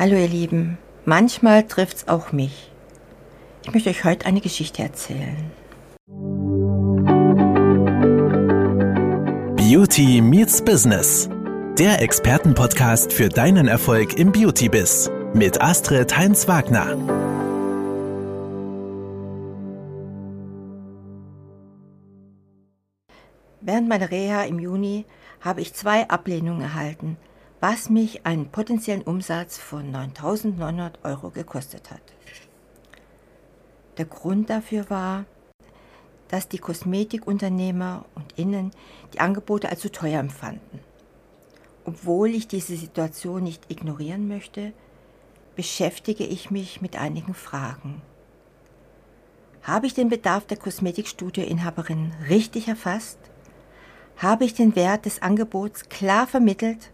Hallo ihr Lieben, manchmal trifft's auch mich. Ich möchte euch heute eine Geschichte erzählen. Beauty meets Business. Der Expertenpodcast für deinen Erfolg im Beauty-Biz mit Astrid Heinz-Wagner. Während meiner Reha im Juni habe ich zwei Ablehnungen erhalten – was mich einen potenziellen Umsatz von 9.900 Euro gekostet hat. Der Grund dafür war, dass die Kosmetikunternehmer und Innen die Angebote als zu teuer empfanden. Obwohl ich diese Situation nicht ignorieren möchte, beschäftige ich mich mit einigen Fragen. Habe ich den Bedarf der Kosmetikstudioinhaberin richtig erfasst? Habe ich den Wert des Angebots klar vermittelt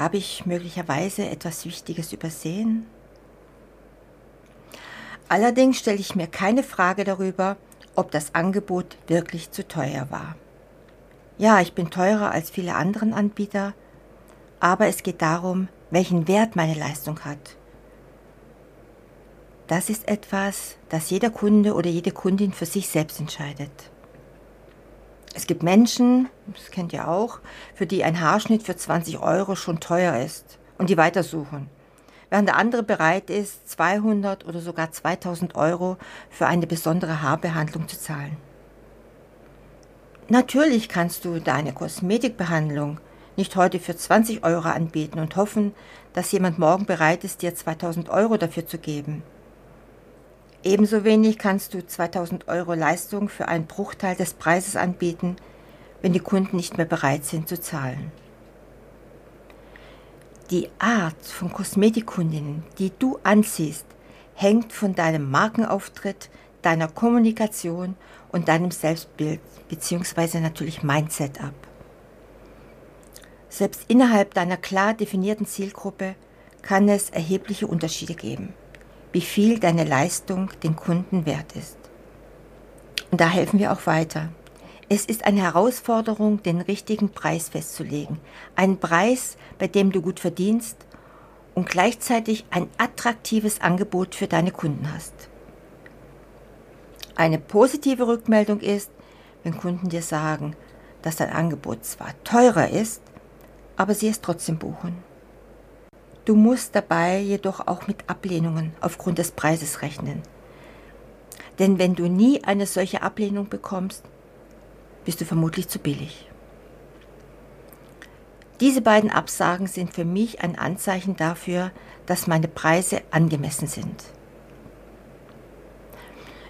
habe ich möglicherweise etwas Wichtiges übersehen? Allerdings stelle ich mir keine Frage darüber, ob das Angebot wirklich zu teuer war. Ja, ich bin teurer als viele anderen Anbieter, aber es geht darum, welchen Wert meine Leistung hat. Das ist etwas, das jeder Kunde oder jede Kundin für sich selbst entscheidet. Es gibt Menschen, das kennt ihr auch, für die ein Haarschnitt für 20 Euro schon teuer ist und die weitersuchen. Während der andere bereit ist, 200 oder sogar 2000 Euro für eine besondere Haarbehandlung zu zahlen. Natürlich kannst du deine Kosmetikbehandlung nicht heute für 20 Euro anbieten und hoffen, dass jemand morgen bereit ist, dir 2000 Euro dafür zu geben. Ebenso wenig kannst du 2000 Euro Leistung für einen Bruchteil des Preises anbieten, wenn die Kunden nicht mehr bereit sind zu zahlen. Die Art von Kosmetikkundinnen, die du anziehst, hängt von deinem Markenauftritt, deiner Kommunikation und deinem Selbstbild bzw. natürlich Mindset ab. Selbst innerhalb deiner klar definierten Zielgruppe kann es erhebliche Unterschiede geben wie viel deine Leistung den Kunden wert ist. Und da helfen wir auch weiter. Es ist eine Herausforderung, den richtigen Preis festzulegen. Einen Preis, bei dem du gut verdienst und gleichzeitig ein attraktives Angebot für deine Kunden hast. Eine positive Rückmeldung ist, wenn Kunden dir sagen, dass dein Angebot zwar teurer ist, aber sie es trotzdem buchen. Du musst dabei jedoch auch mit Ablehnungen aufgrund des Preises rechnen. Denn wenn du nie eine solche Ablehnung bekommst, bist du vermutlich zu billig. Diese beiden Absagen sind für mich ein Anzeichen dafür, dass meine Preise angemessen sind.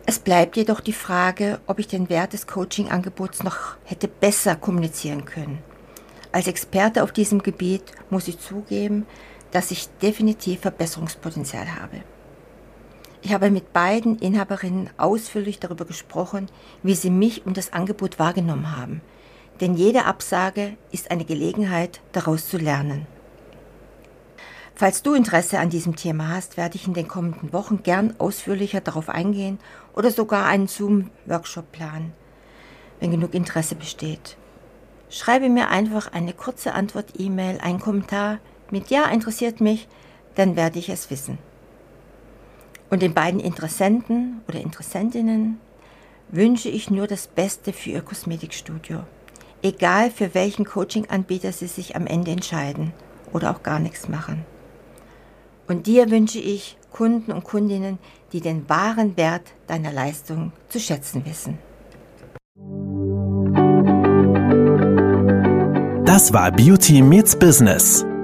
Es bleibt jedoch die Frage, ob ich den Wert des Coaching-Angebots noch hätte besser kommunizieren können. Als Experte auf diesem Gebiet muss ich zugeben, dass ich definitiv Verbesserungspotenzial habe. Ich habe mit beiden Inhaberinnen ausführlich darüber gesprochen, wie sie mich und das Angebot wahrgenommen haben. Denn jede Absage ist eine Gelegenheit, daraus zu lernen. Falls du Interesse an diesem Thema hast, werde ich in den kommenden Wochen gern ausführlicher darauf eingehen oder sogar einen Zoom-Workshop planen, wenn genug Interesse besteht. Schreibe mir einfach eine kurze Antwort-E-Mail, einen Kommentar, mit Ja interessiert mich, dann werde ich es wissen. Und den beiden Interessenten oder Interessentinnen wünsche ich nur das Beste für ihr Kosmetikstudio. Egal für welchen Coaching-Anbieter sie sich am Ende entscheiden oder auch gar nichts machen. Und dir wünsche ich Kunden und Kundinnen, die den wahren Wert deiner Leistung zu schätzen wissen. Das war Beauty Meets Business